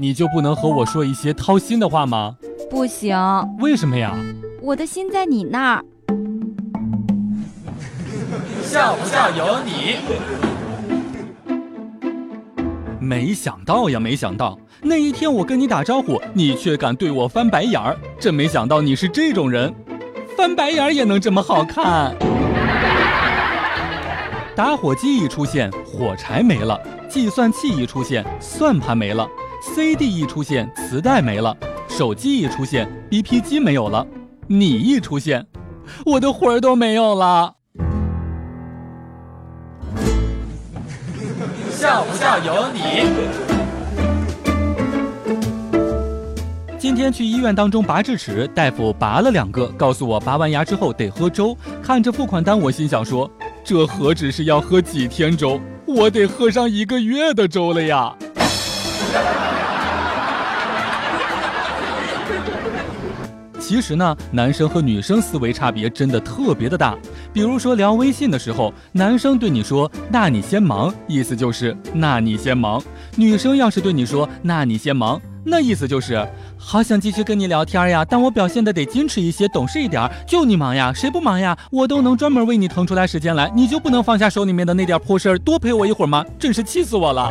你就不能和我说一些掏心的话吗？不行，为什么呀？我的心在你那儿。笑不笑由你。没想到呀，没想到那一天我跟你打招呼，你却敢对我翻白眼儿，真没想到你是这种人，翻白眼儿也能这么好看。打火机一出现，火柴没了；计算器一出现，算盘没了；CD 一出现，磁带没了；手机一出现，BP 机没有了；你一出现，我的魂儿都没有了。笑不笑由你。今天去医院当中拔智齿，大夫拔了两个，告诉我拔完牙之后得喝粥。看着付款单，我心想说，这何止是要喝几天粥，我得喝上一个月的粥了呀！其实呢，男生和女生思维差别真的特别的大。比如说聊微信的时候，男生对你说“那你先忙”，意思就是“那你先忙”；女生要是对你说“那你先忙”，那意思就是“好想继续跟你聊天呀，但我表现的得矜持一些，懂事一点。就你忙呀，谁不忙呀？我都能专门为你腾出来时间来，你就不能放下手里面的那点破事儿，多陪我一会儿吗？真是气死我了！”